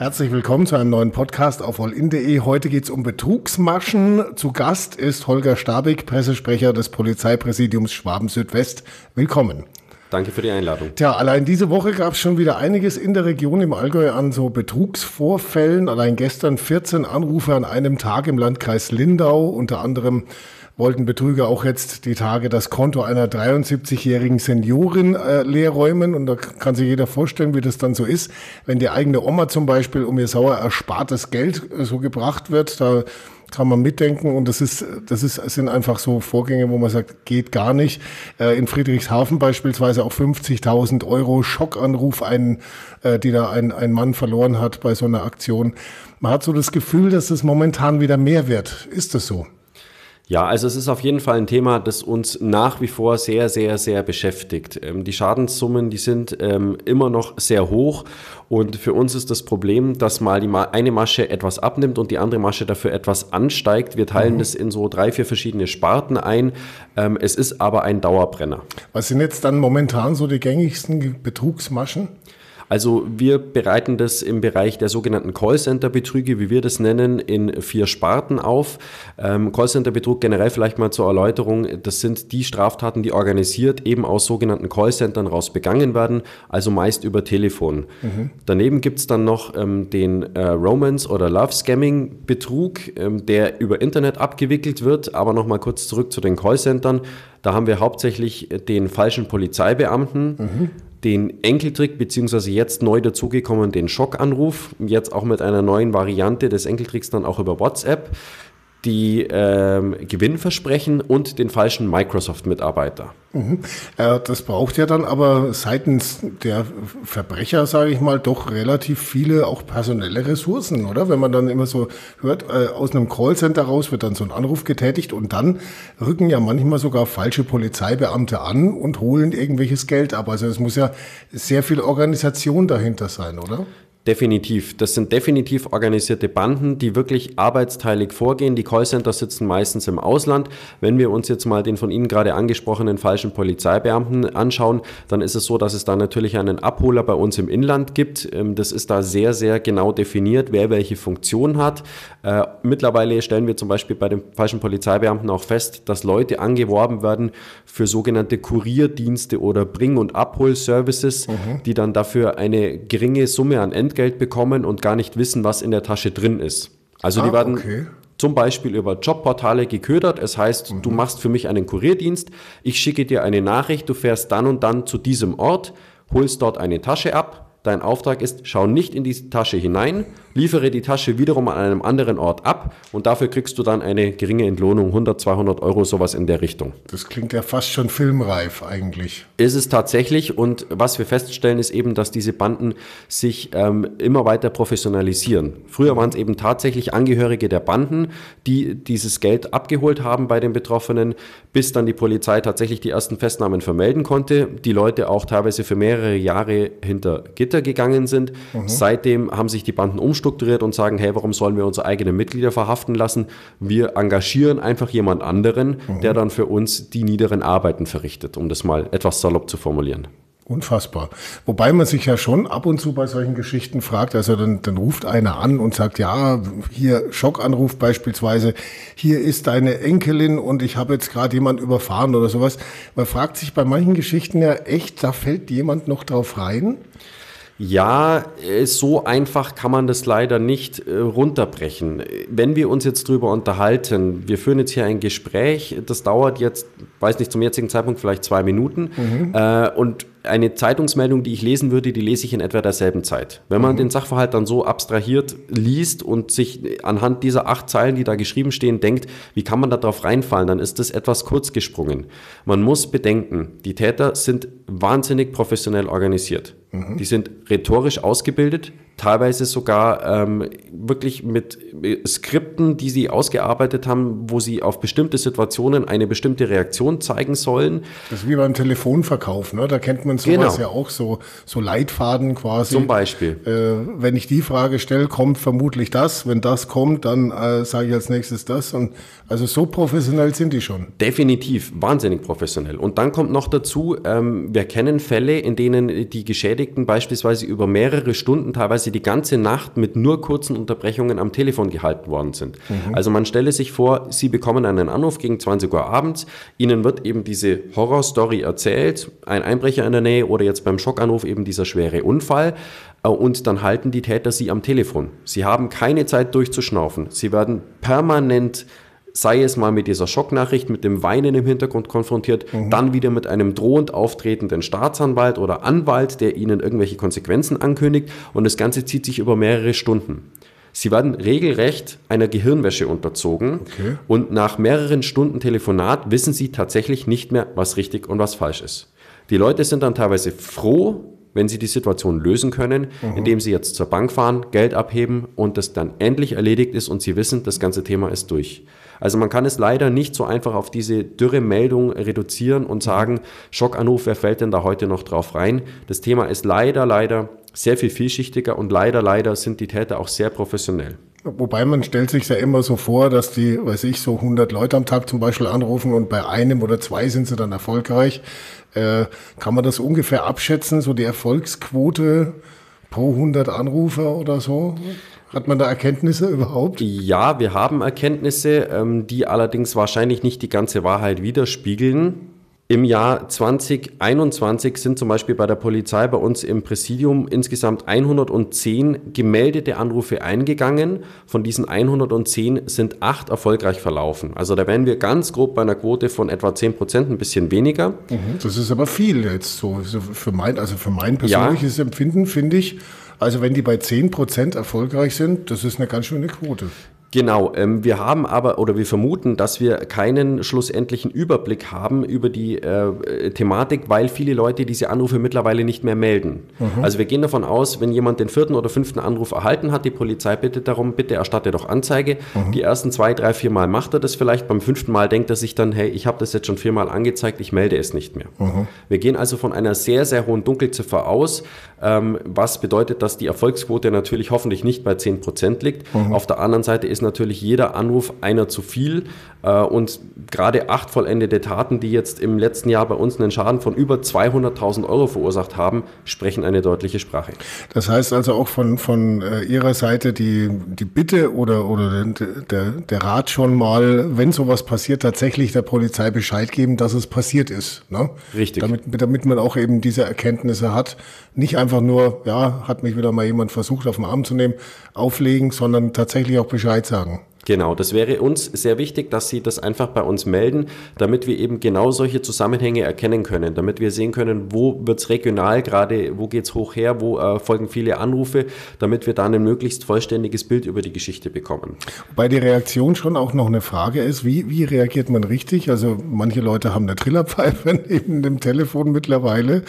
Herzlich willkommen zu einem neuen Podcast auf allin.de. Heute geht es um Betrugsmaschen. Zu Gast ist Holger Stabig, Pressesprecher des Polizeipräsidiums Schwaben Südwest. Willkommen. Danke für die Einladung. Tja, allein diese Woche gab es schon wieder einiges in der Region im Allgäu an so Betrugsvorfällen. Allein gestern 14 Anrufe an einem Tag im Landkreis Lindau, unter anderem wollten Betrüger auch jetzt die Tage das Konto einer 73-jährigen Seniorin äh, leerräumen. Und da kann sich jeder vorstellen, wie das dann so ist, wenn die eigene Oma zum Beispiel um ihr sauer erspartes Geld äh, so gebracht wird. Da kann man mitdenken und das ist, das ist, sind einfach so Vorgänge, wo man sagt, geht gar nicht. Äh, in Friedrichshafen beispielsweise auch 50.000 Euro Schockanruf, einen, äh, die da ein, ein Mann verloren hat bei so einer Aktion. Man hat so das Gefühl, dass es momentan wieder mehr wird. Ist das so? Ja, also es ist auf jeden Fall ein Thema, das uns nach wie vor sehr, sehr, sehr beschäftigt. Ähm, die Schadenssummen, die sind ähm, immer noch sehr hoch und für uns ist das Problem, dass mal die eine Masche etwas abnimmt und die andere Masche dafür etwas ansteigt. Wir teilen mhm. das in so drei, vier verschiedene Sparten ein. Ähm, es ist aber ein Dauerbrenner. Was sind jetzt dann momentan so die gängigsten Betrugsmaschen? Also wir bereiten das im Bereich der sogenannten Callcenter-Betrüge, wie wir das nennen, in vier Sparten auf. Ähm, Callcenter-Betrug generell vielleicht mal zur Erläuterung, das sind die Straftaten, die organisiert eben aus sogenannten Callcentern raus begangen werden, also meist über Telefon. Mhm. Daneben gibt's dann noch ähm, den äh, Romance- oder Love-Scamming-Betrug, ähm, der über Internet abgewickelt wird. Aber nochmal kurz zurück zu den Callcentern. Da haben wir hauptsächlich den falschen Polizeibeamten. Mhm den Enkeltrick, beziehungsweise jetzt neu dazugekommen den Schockanruf, jetzt auch mit einer neuen Variante des Enkeltricks dann auch über WhatsApp die ähm, Gewinnversprechen und den falschen Microsoft-Mitarbeiter. Mhm. Äh, das braucht ja dann aber seitens der Verbrecher, sage ich mal, doch relativ viele auch personelle Ressourcen, oder? Wenn man dann immer so hört, äh, aus einem Callcenter raus wird dann so ein Anruf getätigt und dann rücken ja manchmal sogar falsche Polizeibeamte an und holen irgendwelches Geld ab. Also es muss ja sehr viel Organisation dahinter sein, oder? Definitiv. Das sind definitiv organisierte Banden, die wirklich arbeitsteilig vorgehen. Die Callcenter sitzen meistens im Ausland. Wenn wir uns jetzt mal den von Ihnen gerade angesprochenen falschen Polizeibeamten anschauen, dann ist es so, dass es da natürlich einen Abholer bei uns im Inland gibt. Ähm, das ist da sehr, sehr genau definiert, wer welche Funktion hat. Äh, mittlerweile stellen wir zum Beispiel bei den falschen Polizeibeamten auch fest, dass Leute angeworben werden für sogenannte Kurierdienste oder Bring- und Abholservices, mhm. die dann dafür eine geringe Summe an Ent Entgelt bekommen und gar nicht wissen, was in der Tasche drin ist. Also ah, die werden okay. zum Beispiel über Jobportale geködert. Es heißt, mhm. du machst für mich einen Kurierdienst, ich schicke dir eine Nachricht, du fährst dann und dann zu diesem Ort, holst dort eine Tasche ab. Dein Auftrag ist, schau nicht in die Tasche hinein, liefere die Tasche wiederum an einem anderen Ort ab und dafür kriegst du dann eine geringe Entlohnung, 100, 200 Euro, sowas in der Richtung. Das klingt ja fast schon filmreif eigentlich. Ist es tatsächlich und was wir feststellen ist eben, dass diese Banden sich ähm, immer weiter professionalisieren. Früher waren es eben tatsächlich Angehörige der Banden, die dieses Geld abgeholt haben bei den Betroffenen, bis dann die Polizei tatsächlich die ersten Festnahmen vermelden konnte, die Leute auch teilweise für mehrere Jahre hinter Gitter gegangen sind. Mhm. Seitdem haben sich die Banden umgestellt umstrukturiert und sagen, hey, warum sollen wir unsere eigenen Mitglieder verhaften lassen? Wir engagieren einfach jemand anderen, mhm. der dann für uns die niederen Arbeiten verrichtet, um das mal etwas salopp zu formulieren. Unfassbar. Wobei man sich ja schon ab und zu bei solchen Geschichten fragt, also dann, dann ruft einer an und sagt, ja, hier Schockanruf beispielsweise, hier ist deine Enkelin und ich habe jetzt gerade jemand überfahren oder sowas. Man fragt sich bei manchen Geschichten ja echt, da fällt jemand noch drauf rein. Ja, äh, so einfach kann man das leider nicht äh, runterbrechen. Wenn wir uns jetzt drüber unterhalten, wir führen jetzt hier ein Gespräch, das dauert jetzt, weiß nicht, zum jetzigen Zeitpunkt vielleicht zwei Minuten mhm. äh, und eine Zeitungsmeldung, die ich lesen würde, die lese ich in etwa derselben Zeit. Wenn man mhm. den Sachverhalt dann so abstrahiert liest und sich anhand dieser acht Zeilen, die da geschrieben stehen, denkt, wie kann man da drauf reinfallen, dann ist das etwas kurz gesprungen. Man muss bedenken, die Täter sind wahnsinnig professionell organisiert. Mhm. Die sind rhetorisch ausgebildet, teilweise sogar ähm, wirklich mit Skripten, die sie ausgearbeitet haben, wo sie auf bestimmte Situationen eine bestimmte Reaktion zeigen sollen. Das ist wie beim Telefonverkauf, ne? da kennt man sowas genau. ja auch, so, so Leitfaden quasi. Zum Beispiel. Äh, wenn ich die Frage stelle, kommt vermutlich das, wenn das kommt, dann äh, sage ich als nächstes das. Und also so professionell sind die schon. Definitiv, wahnsinnig professionell. Und dann kommt noch dazu, ähm, wir kennen Fälle, in denen die Geschädigten beispielsweise über mehrere Stunden, teilweise sie die ganze Nacht mit nur kurzen Unterbrechungen am Telefon gehalten worden sind. Mhm. Also man stelle sich vor, Sie bekommen einen Anruf gegen 20 Uhr abends, Ihnen wird eben diese Horrorstory erzählt, ein Einbrecher in der Nähe oder jetzt beim Schockanruf eben dieser schwere Unfall äh, und dann halten die Täter Sie am Telefon. Sie haben keine Zeit durchzuschnaufen. Sie werden permanent sei es mal mit dieser Schocknachricht, mit dem Weinen im Hintergrund konfrontiert, mhm. dann wieder mit einem drohend auftretenden Staatsanwalt oder Anwalt, der ihnen irgendwelche Konsequenzen ankündigt und das Ganze zieht sich über mehrere Stunden. Sie werden regelrecht einer Gehirnwäsche unterzogen okay. und nach mehreren Stunden Telefonat wissen sie tatsächlich nicht mehr, was richtig und was falsch ist. Die Leute sind dann teilweise froh, wenn sie die Situation lösen können, mhm. indem sie jetzt zur Bank fahren, Geld abheben und das dann endlich erledigt ist und sie wissen, das ganze Thema ist durch. Also man kann es leider nicht so einfach auf diese dürre Meldung reduzieren und sagen, Schockanruf, wer fällt denn da heute noch drauf rein? Das Thema ist leider, leider sehr viel vielschichtiger und leider, leider sind die Täter auch sehr professionell. Wobei man stellt sich ja immer so vor, dass die, weiß ich, so 100 Leute am Tag zum Beispiel anrufen und bei einem oder zwei sind sie dann erfolgreich. Äh, kann man das ungefähr abschätzen, so die Erfolgsquote pro 100 Anrufer oder so? Hat man da Erkenntnisse überhaupt? Ja, wir haben Erkenntnisse, ähm, die allerdings wahrscheinlich nicht die ganze Wahrheit widerspiegeln. Im Jahr 2021 sind zum Beispiel bei der Polizei bei uns im Präsidium insgesamt 110 gemeldete Anrufe eingegangen. Von diesen 110 sind acht erfolgreich verlaufen. Also da wären wir ganz grob bei einer Quote von etwa 10 Prozent, ein bisschen weniger. Mhm, das ist aber viel jetzt so. Für mein, also für mein persönliches ja. Empfinden finde ich, also wenn die bei 10 Prozent erfolgreich sind, das ist eine ganz schöne Quote. Genau, ähm, wir haben aber oder wir vermuten, dass wir keinen schlussendlichen Überblick haben über die äh, Thematik, weil viele Leute diese Anrufe mittlerweile nicht mehr melden. Mhm. Also wir gehen davon aus, wenn jemand den vierten oder fünften Anruf erhalten hat, die Polizei bittet darum, bitte erstatte doch Anzeige. Mhm. Die ersten zwei, drei, vier Mal macht er das vielleicht, beim fünften Mal denkt er sich dann, hey, ich habe das jetzt schon viermal angezeigt, ich melde es nicht mehr. Mhm. Wir gehen also von einer sehr, sehr hohen Dunkelziffer aus, ähm, was bedeutet, dass die Erfolgsquote natürlich hoffentlich nicht bei 10 Prozent liegt. Mhm. Auf der anderen Seite ist natürlich jeder Anruf einer zu viel äh, und gerade acht vollendete Taten, die jetzt im letzten Jahr bei uns einen Schaden von über 200.000 Euro verursacht haben, sprechen eine deutliche Sprache. Das heißt also auch von, von äh, Ihrer Seite die, die Bitte oder, oder der, der Rat schon mal, wenn sowas passiert, tatsächlich der Polizei Bescheid geben, dass es passiert ist. Ne? Richtig. Damit, damit man auch eben diese Erkenntnisse hat. Nicht einfach nur, ja, hat mich wieder mal jemand versucht auf den Arm zu nehmen, auflegen, sondern tatsächlich auch Bescheid sagen. Genau, das wäre uns sehr wichtig, dass Sie das einfach bei uns melden, damit wir eben genau solche Zusammenhänge erkennen können, damit wir sehen können, wo wird es regional gerade, wo geht es hoch her, wo äh, folgen viele Anrufe, damit wir dann ein möglichst vollständiges Bild über die Geschichte bekommen. Wobei die Reaktion schon auch noch eine Frage ist, wie, wie reagiert man richtig? Also manche Leute haben eine Trillerpfeife neben dem Telefon mittlerweile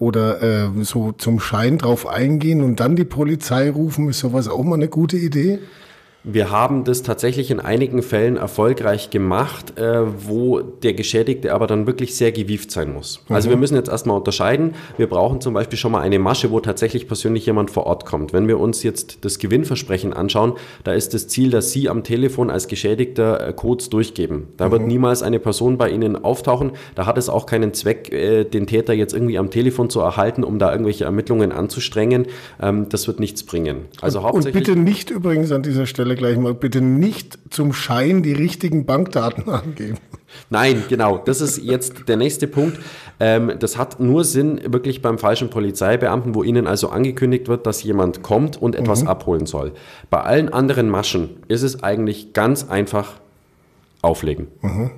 oder äh, so zum Schein drauf eingehen und dann die Polizei rufen, ist sowas auch mal eine gute Idee? Wir haben das tatsächlich in einigen Fällen erfolgreich gemacht, äh, wo der Geschädigte aber dann wirklich sehr gewieft sein muss. Mhm. Also wir müssen jetzt erstmal unterscheiden. Wir brauchen zum Beispiel schon mal eine Masche, wo tatsächlich persönlich jemand vor Ort kommt. Wenn wir uns jetzt das Gewinnversprechen anschauen, da ist das Ziel, dass Sie am Telefon als Geschädigter äh, Codes durchgeben. Da mhm. wird niemals eine Person bei Ihnen auftauchen. Da hat es auch keinen Zweck, äh, den Täter jetzt irgendwie am Telefon zu erhalten, um da irgendwelche Ermittlungen anzustrengen. Ähm, das wird nichts bringen. Also und, hauptsächlich und bitte nicht übrigens an dieser Stelle Stelle gleich mal bitte nicht zum Schein die richtigen Bankdaten angeben. Nein, genau. Das ist jetzt der nächste Punkt. Ähm, das hat nur Sinn wirklich beim falschen Polizeibeamten, wo ihnen also angekündigt wird, dass jemand kommt und etwas mhm. abholen soll. Bei allen anderen Maschen ist es eigentlich ganz einfach auflegen. Mhm.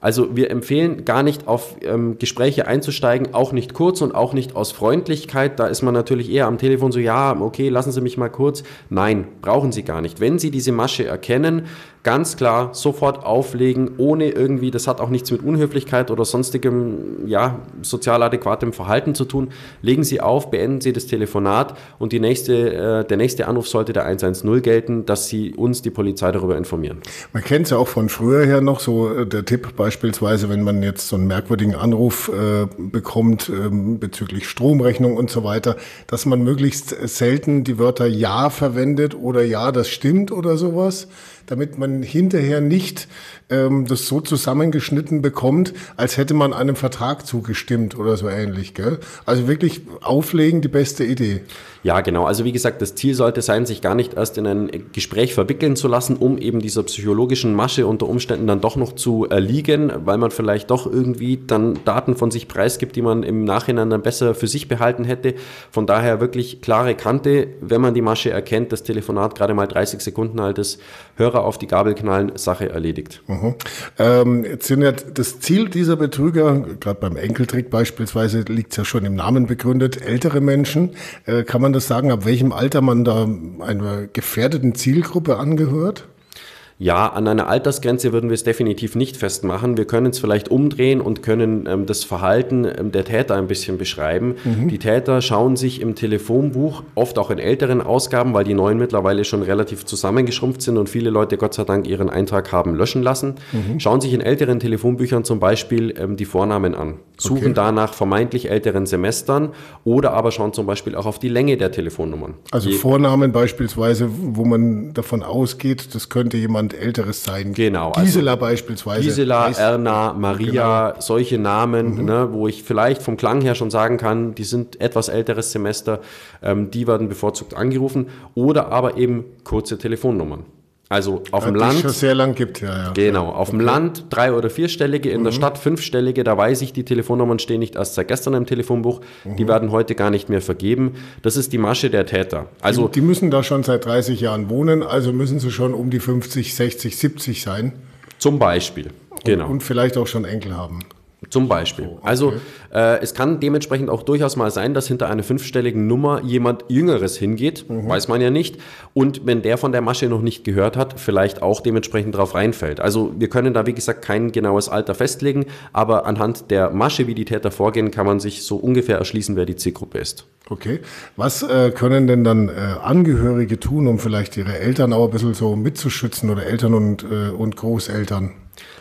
Also wir empfehlen gar nicht auf ähm, Gespräche einzusteigen, auch nicht kurz und auch nicht aus Freundlichkeit. Da ist man natürlich eher am Telefon so, ja, okay, lassen Sie mich mal kurz. Nein, brauchen Sie gar nicht. Wenn Sie diese Masche erkennen, ganz klar sofort auflegen, ohne irgendwie, das hat auch nichts mit Unhöflichkeit oder sonstigem, ja, sozial adäquatem Verhalten zu tun. Legen Sie auf, beenden Sie das Telefonat und die nächste, äh, der nächste Anruf sollte der 110 gelten, dass Sie uns, die Polizei, darüber informieren. Man kennt es ja auch von früher her noch, so äh, der Tipp beispielsweise, wenn man jetzt so einen merkwürdigen Anruf äh, bekommt äh, bezüglich Stromrechnung und so weiter, dass man möglichst selten die Wörter Ja verwendet oder Ja, das stimmt oder sowas damit man hinterher nicht ähm, das so zusammengeschnitten bekommt, als hätte man einem Vertrag zugestimmt oder so ähnlich. Gell? Also wirklich auflegen, die beste Idee. Ja, genau. Also wie gesagt, das Ziel sollte sein, sich gar nicht erst in ein Gespräch verwickeln zu lassen, um eben dieser psychologischen Masche unter Umständen dann doch noch zu erliegen, weil man vielleicht doch irgendwie dann Daten von sich preisgibt, die man im Nachhinein dann besser für sich behalten hätte. Von daher wirklich klare Kante, wenn man die Masche erkennt, das Telefonat gerade mal 30 Sekunden altes, Hörer auf die Gabel knallen, Sache erledigt. Mhm. Ähm, jetzt sind ja das Ziel dieser Betrüger, gerade beim Enkeltrick beispielsweise, liegt es ja schon im Namen begründet, ältere Menschen. Äh, kann man das sagen, ab welchem Alter man da einer gefährdeten Zielgruppe angehört? Ja, an einer Altersgrenze würden wir es definitiv nicht festmachen. Wir können es vielleicht umdrehen und können ähm, das Verhalten ähm, der Täter ein bisschen beschreiben. Mhm. Die Täter schauen sich im Telefonbuch, oft auch in älteren Ausgaben, weil die neuen mittlerweile schon relativ zusammengeschrumpft sind und viele Leute Gott sei Dank ihren Eintrag haben löschen lassen, mhm. schauen sich in älteren Telefonbüchern zum Beispiel ähm, die Vornamen an, suchen okay. danach vermeintlich älteren Semestern oder aber schauen zum Beispiel auch auf die Länge der Telefonnummern. Also die, Vornamen beispielsweise, wo man davon ausgeht, das könnte jemand jemand Älteres sein. Genau. Also Gisela also beispielsweise. Gisela, Erna, Maria, genau. solche Namen, mhm. ne, wo ich vielleicht vom Klang her schon sagen kann, die sind etwas älteres Semester, ähm, die werden bevorzugt angerufen. Oder aber eben kurze Telefonnummern. Also auf ja, dem Land. schon sehr lang gibt, ja, ja. Genau, auf okay. dem Land drei- oder vierstellige, in mhm. der Stadt fünfstellige, da weiß ich, die Telefonnummern stehen nicht erst seit gestern im Telefonbuch, mhm. die werden heute gar nicht mehr vergeben. Das ist die Masche der Täter. Also die, die, müssen da schon seit 30 Jahren wohnen, also müssen sie schon um die 50, 60, 70 sein. Zum Beispiel, genau. Und, und vielleicht auch schon Enkel haben. Zum Beispiel. Oh, okay. Also äh, es kann dementsprechend auch durchaus mal sein, dass hinter einer fünfstelligen Nummer jemand Jüngeres hingeht, mhm. weiß man ja nicht. Und wenn der von der Masche noch nicht gehört hat, vielleicht auch dementsprechend drauf reinfällt. Also wir können da wie gesagt kein genaues Alter festlegen, aber anhand der Masche, wie die Täter vorgehen, kann man sich so ungefähr erschließen, wer die Zielgruppe ist. Okay. Was äh, können denn dann äh, Angehörige tun, um vielleicht ihre Eltern auch ein bisschen so mitzuschützen oder Eltern und, äh, und Großeltern?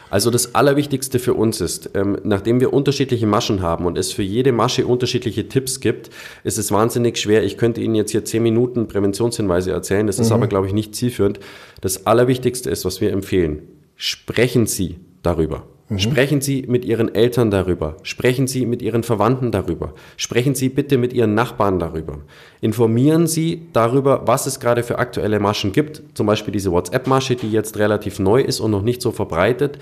Also das Allerwichtigste für uns ist, ähm, nachdem wir unterschiedliche Maschen haben und es für jede Masche unterschiedliche Tipps gibt, ist es wahnsinnig schwer. Ich könnte Ihnen jetzt hier zehn Minuten Präventionshinweise erzählen, das ist mhm. aber, glaube ich, nicht zielführend. Das Allerwichtigste ist, was wir empfehlen, sprechen Sie darüber. Mhm. Sprechen Sie mit Ihren Eltern darüber. Sprechen Sie mit Ihren Verwandten darüber. Sprechen Sie bitte mit Ihren Nachbarn darüber. Informieren Sie darüber, was es gerade für aktuelle Maschen gibt. Zum Beispiel diese WhatsApp-Masche, die jetzt relativ neu ist und noch nicht so verbreitet.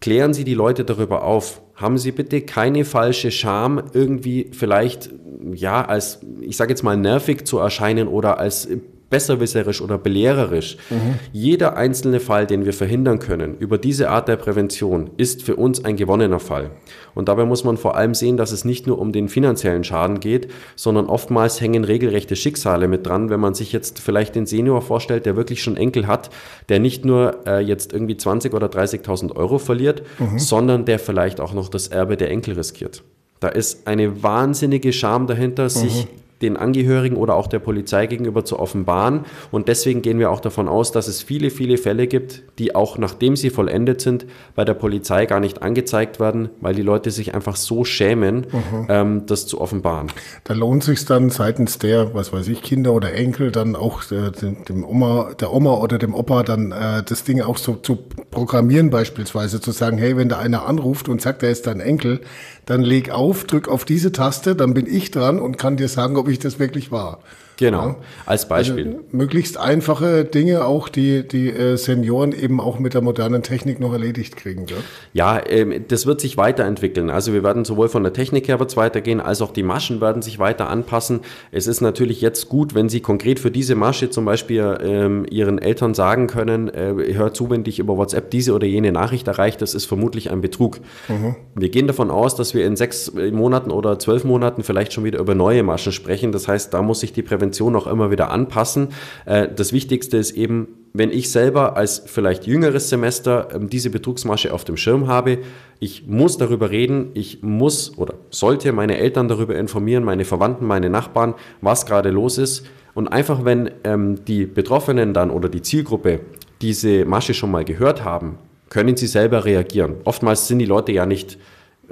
Klären Sie die Leute darüber auf. Haben Sie bitte keine falsche Scham, irgendwie vielleicht, ja, als, ich sage jetzt mal, nervig zu erscheinen oder als besserwisserisch oder belehrerisch. Mhm. Jeder einzelne Fall, den wir verhindern können über diese Art der Prävention, ist für uns ein gewonnener Fall. Und dabei muss man vor allem sehen, dass es nicht nur um den finanziellen Schaden geht, sondern oftmals hängen regelrechte Schicksale mit dran, wenn man sich jetzt vielleicht den Senior vorstellt, der wirklich schon Enkel hat, der nicht nur äh, jetzt irgendwie 20 oder 30.000 Euro verliert, mhm. sondern der vielleicht auch noch das Erbe der Enkel riskiert. Da ist eine wahnsinnige Scham dahinter, mhm. sich den Angehörigen oder auch der Polizei gegenüber zu offenbaren. Und deswegen gehen wir auch davon aus, dass es viele, viele Fälle gibt, die auch nachdem sie vollendet sind, bei der Polizei gar nicht angezeigt werden, weil die Leute sich einfach so schämen, mhm. ähm, das zu offenbaren. Da lohnt sich dann seitens der, was weiß ich, Kinder oder Enkel dann auch äh, dem Oma, der Oma oder dem Opa dann äh, das Ding auch so zu programmieren beispielsweise, zu sagen, hey, wenn da einer anruft und sagt, er ist dein Enkel, dann leg auf, drück auf diese Taste, dann bin ich dran und kann dir sagen, ob ich das wirklich war. Genau, ja. als Beispiel. Also möglichst einfache Dinge auch, die die äh, Senioren eben auch mit der modernen Technik noch erledigt kriegen. Gell? Ja, ähm, das wird sich weiterentwickeln. Also wir werden sowohl von der Technik her wird's weitergehen, als auch die Maschen werden sich weiter anpassen. Es ist natürlich jetzt gut, wenn Sie konkret für diese Masche zum Beispiel ähm, Ihren Eltern sagen können, äh, hör zu, wenn dich über WhatsApp diese oder jene Nachricht erreicht, das ist vermutlich ein Betrug. Mhm. Wir gehen davon aus, dass wir in sechs Monaten oder zwölf Monaten vielleicht schon wieder über neue Maschen sprechen. Das heißt, da muss sich die Prävention Prävention auch immer wieder anpassen. Äh, das Wichtigste ist eben, wenn ich selber als vielleicht jüngeres Semester ähm, diese Betrugsmasche auf dem Schirm habe, ich muss darüber reden, ich muss oder sollte meine Eltern darüber informieren, meine Verwandten, meine Nachbarn, was gerade los ist. Und einfach, wenn ähm, die Betroffenen dann oder die Zielgruppe diese Masche schon mal gehört haben, können sie selber reagieren. Oftmals sind die Leute ja nicht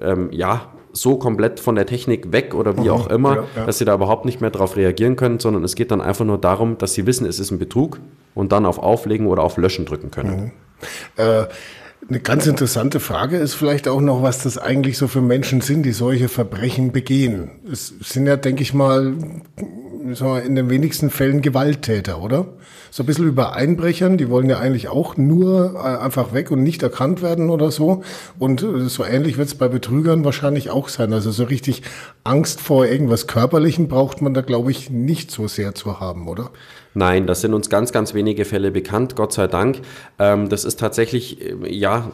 ähm, ja, so komplett von der Technik weg oder wie mhm, auch immer, ja, ja. dass sie da überhaupt nicht mehr darauf reagieren können, sondern es geht dann einfach nur darum, dass sie wissen, es ist ein Betrug und dann auf Auflegen oder auf Löschen drücken können. Mhm. Äh, eine ganz interessante Frage ist vielleicht auch noch, was das eigentlich so für Menschen sind, die solche Verbrechen begehen. Es sind ja, denke ich mal, in den wenigsten Fällen Gewalttäter, oder? So ein bisschen über Einbrechern, die wollen ja eigentlich auch nur äh, einfach weg und nicht erkannt werden oder so. Und äh, so ähnlich wird es bei Betrügern wahrscheinlich auch sein. Also so richtig Angst vor irgendwas Körperlichem braucht man da, glaube ich, nicht so sehr zu haben, oder? Nein, das sind uns ganz, ganz wenige Fälle bekannt, Gott sei Dank. Ähm, das ist tatsächlich, äh, ja,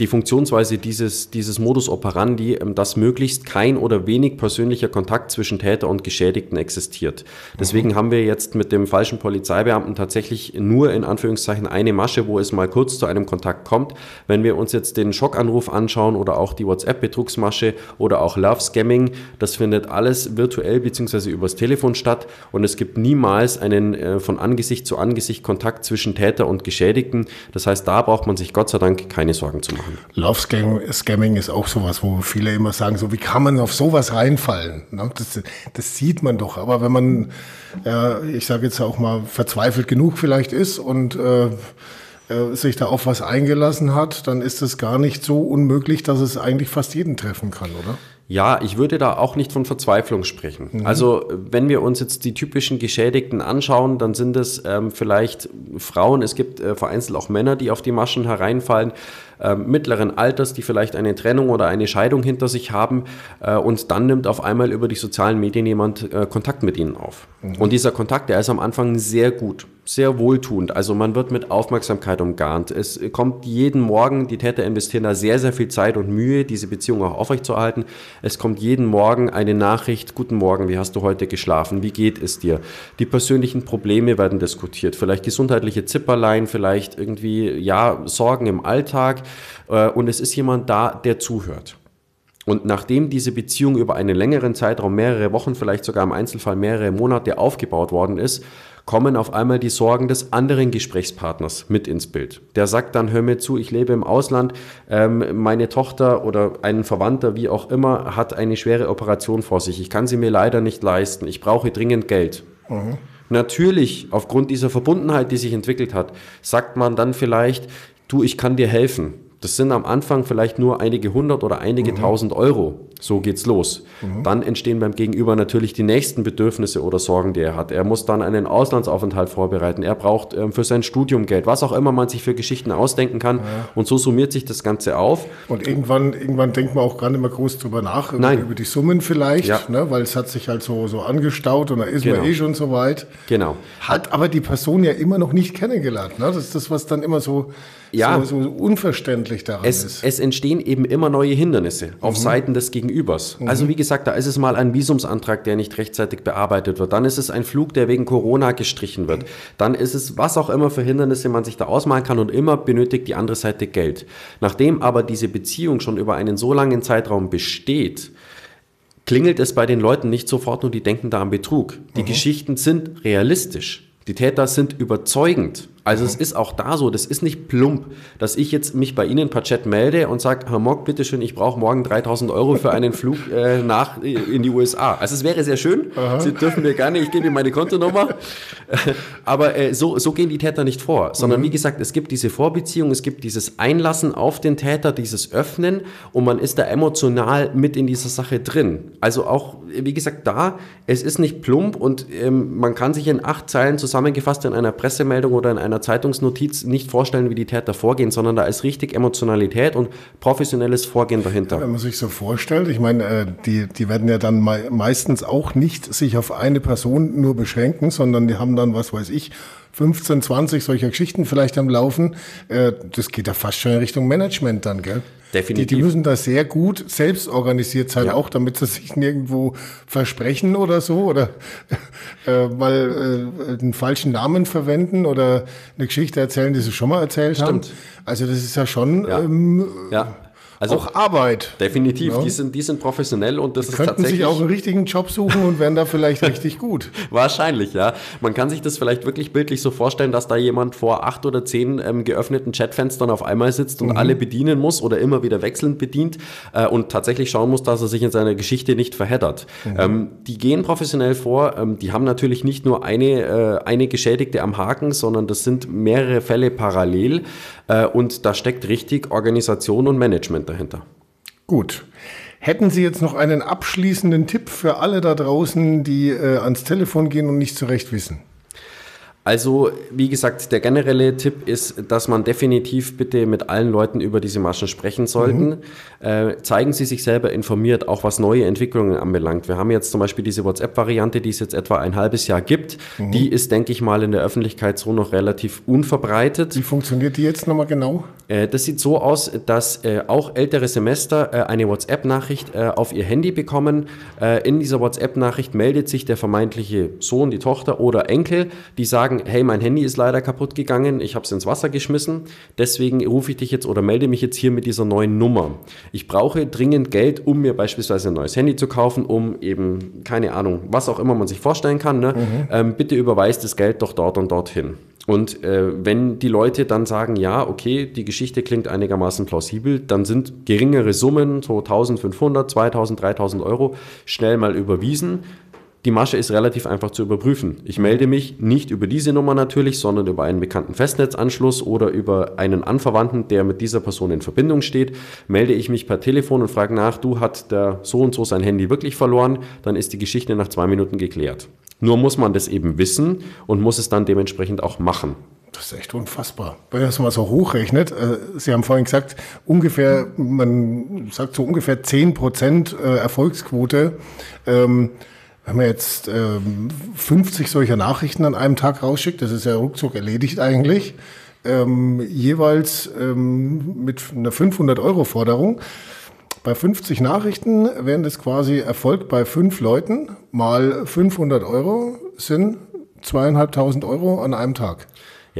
die Funktionsweise dieses, dieses Modus operandi, ähm, dass möglichst kein oder wenig persönlicher Kontakt zwischen Täter und Geschädigten existiert. Deswegen mhm. haben wir jetzt mit dem falschen Polizeibeamten tatsächlich nur in Anführungszeichen eine Masche, wo es mal kurz zu einem Kontakt kommt. Wenn wir uns jetzt den Schockanruf anschauen oder auch die WhatsApp-Betrugsmasche oder auch Love Scamming, das findet alles virtuell bzw. übers Telefon statt und es gibt niemals einen äh, von Angesicht zu Angesicht Kontakt zwischen Täter und Geschädigten. Das heißt, da braucht man sich Gott sei Dank keine Sorgen zu machen machen. Love Scamming ist auch sowas, wo viele immer sagen, so wie kann man auf sowas reinfallen? Ne? Das, das sieht man doch. Aber wenn man, äh, ich sage jetzt auch mal, verzweifelt genug vielleicht ist und äh, äh, sich da auf was eingelassen hat, dann ist es gar nicht so unmöglich, dass es eigentlich fast jeden treffen kann, oder? Ja, ich würde da auch nicht von Verzweiflung sprechen. Mhm. Also wenn wir uns jetzt die typischen Geschädigten anschauen, dann sind es ähm, vielleicht Frauen, es gibt äh, vereinzelt auch Männer, die auf die Maschen hereinfallen äh, mittleren Alters, die vielleicht eine Trennung oder eine Scheidung hinter sich haben äh, und dann nimmt auf einmal über die sozialen Medien jemand äh, Kontakt mit ihnen auf. Mhm. Und dieser Kontakt, der ist am Anfang sehr gut, sehr wohltuend. Also man wird mit Aufmerksamkeit umgarnt. Es kommt jeden Morgen, die Täter investieren da sehr, sehr viel Zeit und Mühe, diese Beziehung auch aufrechtzuerhalten. Es kommt jeden Morgen eine Nachricht, guten Morgen, wie hast du heute geschlafen, wie geht es dir? Die persönlichen Probleme werden diskutiert, vielleicht gesundheitliche Zipperlein, vielleicht irgendwie, ja, Sorgen im Alltag. Äh, und es ist jemand da, der zuhört. Und nachdem diese Beziehung über einen längeren Zeitraum, mehrere Wochen, vielleicht sogar im Einzelfall mehrere Monate aufgebaut worden ist, kommen auf einmal die Sorgen des anderen Gesprächspartners mit ins Bild. Der sagt dann, hör mir zu, ich lebe im Ausland, ähm, meine Tochter oder ein Verwandter, wie auch immer, hat eine schwere Operation vor sich. Ich kann sie mir leider nicht leisten. Ich brauche dringend Geld. Mhm. Natürlich, aufgrund dieser Verbundenheit, die sich entwickelt hat, sagt man dann vielleicht, du, ich kann dir helfen. Das sind am Anfang vielleicht nur einige hundert oder einige mhm. tausend Euro. So geht's los. Mhm. Dann entstehen beim Gegenüber natürlich die nächsten Bedürfnisse oder Sorgen, die er hat. Er muss dann einen Auslandsaufenthalt vorbereiten. Er braucht ähm, für sein Studium Geld, was auch immer man sich für Geschichten ausdenken kann. Ja. Und so summiert sich das Ganze auf. Und irgendwann, irgendwann denkt man auch gar nicht mehr groß drüber nach, über, über die Summen vielleicht, ja. ne? weil es hat sich halt so, so angestaut und da ist genau. man eh schon so weit. Genau. Hat aber die Person ja immer noch nicht kennengelernt. Ne? Das ist das, was dann immer so, ja. so, so unverständlich daran es, ist. Es entstehen eben immer neue Hindernisse auf mhm. Seiten des Gegenübers. Mhm. Also wie gesagt, da ist es mal ein Visumsantrag, der nicht rechtzeitig bearbeitet wird. Dann ist es ein Flug, der wegen Corona gestrichen wird. Dann ist es was auch immer für Hindernisse man sich da ausmalen kann und immer benötigt die andere Seite Geld. Nachdem aber diese Beziehung schon über einen so langen Zeitraum besteht, klingelt es bei den Leuten nicht sofort und die denken da an Betrug. Die mhm. Geschichten sind realistisch. Die Täter sind überzeugend. Also es ist auch da so, das ist nicht plump, dass ich jetzt mich bei Ihnen per Chat melde und sage, Herr Mock, bitteschön, ich brauche morgen 3000 Euro für einen Flug äh, nach äh, in die USA. Also es wäre sehr schön, Aha. Sie dürfen mir gerne, ich gebe Ihnen meine Kontonummer, aber äh, so, so gehen die Täter nicht vor, sondern mhm. wie gesagt, es gibt diese Vorbeziehung, es gibt dieses Einlassen auf den Täter, dieses Öffnen und man ist da emotional mit in dieser Sache drin. Also auch, wie gesagt, da, es ist nicht plump und ähm, man kann sich in acht Zeilen zusammengefasst in einer Pressemeldung oder in einer einer Zeitungsnotiz nicht vorstellen, wie die Täter vorgehen, sondern da ist richtig Emotionalität und professionelles Vorgehen dahinter. Wenn man sich so vorstellt, ich meine, äh, die, die werden ja dann meistens auch nicht sich auf eine Person nur beschränken, sondern die haben dann, was weiß ich, 15, 20 solcher Geschichten vielleicht am Laufen. Äh, das geht ja fast schon in Richtung Management dann, gell? Definitiv. Die, die müssen da sehr gut selbst organisiert sein, ja. auch damit sie sich nirgendwo versprechen oder so oder äh, mal äh, einen falschen Namen verwenden oder eine Geschichte erzählen, die sie schon mal erzählt Stimmt. haben. Also das ist ja schon ja. Ähm, ja. Also auch Arbeit. Definitiv, ja. die, sind, die sind professionell und das die ist könnten tatsächlich... sich auch einen richtigen Job suchen und wären da vielleicht richtig gut. Wahrscheinlich, ja. Man kann sich das vielleicht wirklich bildlich so vorstellen, dass da jemand vor acht oder zehn ähm, geöffneten Chatfenstern auf einmal sitzt und mhm. alle bedienen muss oder immer wieder wechselnd bedient äh, und tatsächlich schauen muss, dass er sich in seiner Geschichte nicht verheddert. Mhm. Ähm, die gehen professionell vor, ähm, die haben natürlich nicht nur eine, äh, eine Geschädigte am Haken, sondern das sind mehrere Fälle parallel äh, und da steckt richtig Organisation und Management dahinter. Gut. Hätten Sie jetzt noch einen abschließenden Tipp für alle da draußen, die äh, ans Telefon gehen und nicht zurecht wissen? Also, wie gesagt, der generelle Tipp ist, dass man definitiv bitte mit allen Leuten über diese Maschen sprechen sollten. Mhm. Äh, zeigen Sie sich selber informiert, auch was neue Entwicklungen anbelangt. Wir haben jetzt zum Beispiel diese WhatsApp-Variante, die es jetzt etwa ein halbes Jahr gibt. Mhm. Die ist, denke ich mal, in der Öffentlichkeit so noch relativ unverbreitet. Wie funktioniert die jetzt nochmal genau? Äh, das sieht so aus, dass äh, auch ältere Semester äh, eine WhatsApp-Nachricht äh, auf ihr Handy bekommen. Äh, in dieser WhatsApp-Nachricht meldet sich der vermeintliche Sohn, die Tochter oder Enkel, die sagen, sagen, hey, mein Handy ist leider kaputt gegangen, ich habe es ins Wasser geschmissen, deswegen rufe ich dich jetzt oder melde mich jetzt hier mit dieser neuen Nummer. Ich brauche dringend Geld, um mir beispielsweise ein neues Handy zu kaufen, um eben, keine Ahnung, was auch immer man sich vorstellen kann. Ne? Mhm. Ähm, bitte überweist das Geld doch dort und dorthin. Und äh, wenn die Leute dann sagen, ja, okay, die Geschichte klingt einigermaßen plausibel, dann sind geringere Summen, so 1500, 2000, 3000 Euro, schnell mal überwiesen. Die Masche ist relativ einfach zu überprüfen. Ich melde mich nicht über diese Nummer natürlich, sondern über einen bekannten Festnetzanschluss oder über einen Anverwandten, der mit dieser Person in Verbindung steht. Melde ich mich per Telefon und frage nach, du hat der so und so sein Handy wirklich verloren, dann ist die Geschichte nach zwei Minuten geklärt. Nur muss man das eben wissen und muss es dann dementsprechend auch machen. Das ist echt unfassbar. Wenn man mal so hochrechnet, äh, Sie haben vorhin gesagt, ungefähr, man sagt so ungefähr 10 Prozent äh, Erfolgsquote. Wenn man jetzt ähm, 50 solcher Nachrichten an einem Tag rausschickt, das ist ja ruckzuck erledigt eigentlich, ähm, jeweils ähm, mit einer 500-Euro-Forderung. Bei 50 Nachrichten wären das quasi Erfolg bei fünf Leuten mal 500 Euro sind zweieinhalbtausend Euro an einem Tag.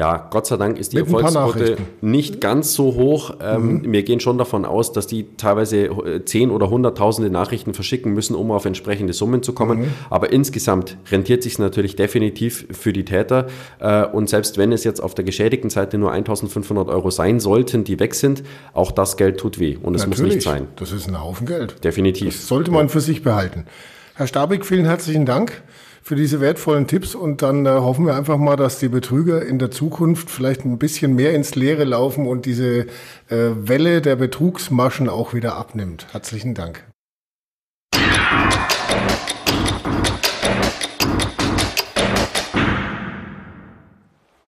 Ja, Gott sei Dank ist die Erfolgsquote nicht ganz so hoch. Ähm, mhm. Wir gehen schon davon aus, dass die teilweise äh, zehn oder hunderttausende Nachrichten verschicken müssen, um auf entsprechende Summen zu kommen. Mhm. Aber insgesamt rentiert sich natürlich definitiv für die Täter. Äh, und selbst wenn es jetzt auf der geschädigten Seite nur 1500 Euro sein sollten, die weg sind, auch das Geld tut weh. Und es muss nicht sein. Das ist ein Haufen Geld. Definitiv. Das sollte man ja. für sich behalten. Herr Stabig, vielen herzlichen Dank für diese wertvollen Tipps und dann äh, hoffen wir einfach mal, dass die Betrüger in der Zukunft vielleicht ein bisschen mehr ins Leere laufen und diese äh, Welle der Betrugsmaschen auch wieder abnimmt. Herzlichen Dank.